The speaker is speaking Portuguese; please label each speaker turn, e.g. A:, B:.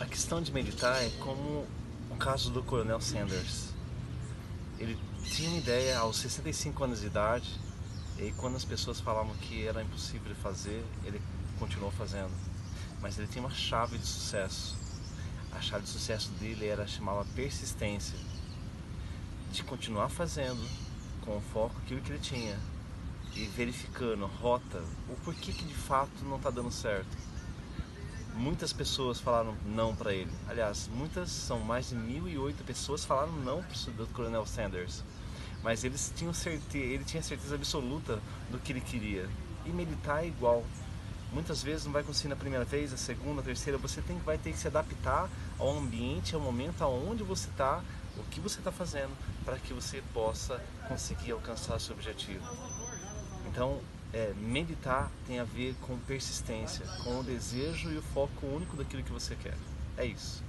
A: A questão de meditar é como o caso do Coronel Sanders. Ele tinha uma ideia aos 65 anos de idade e quando as pessoas falavam que era impossível fazer, ele continuou fazendo. Mas ele tinha uma chave de sucesso. A chave de sucesso dele era chamada persistência. De continuar fazendo com o foco aquilo que ele tinha e verificando rota, o porquê que de fato não está dando certo. Muitas pessoas falaram não para ele. Aliás, muitas, são mais de 1008 pessoas falaram não para o Coronel Sanders. Mas eles tinham certeza, ele tinha certeza absoluta do que ele queria. E meditar é igual. Muitas vezes não vai conseguir na primeira vez, a segunda, a terceira, você tem, vai ter que se adaptar ao ambiente, ao momento aonde você está, o que você está fazendo, para que você possa conseguir alcançar seu objetivo. Então, é, meditar tem a ver com persistência, com o desejo e o foco único daquilo que você quer. É isso.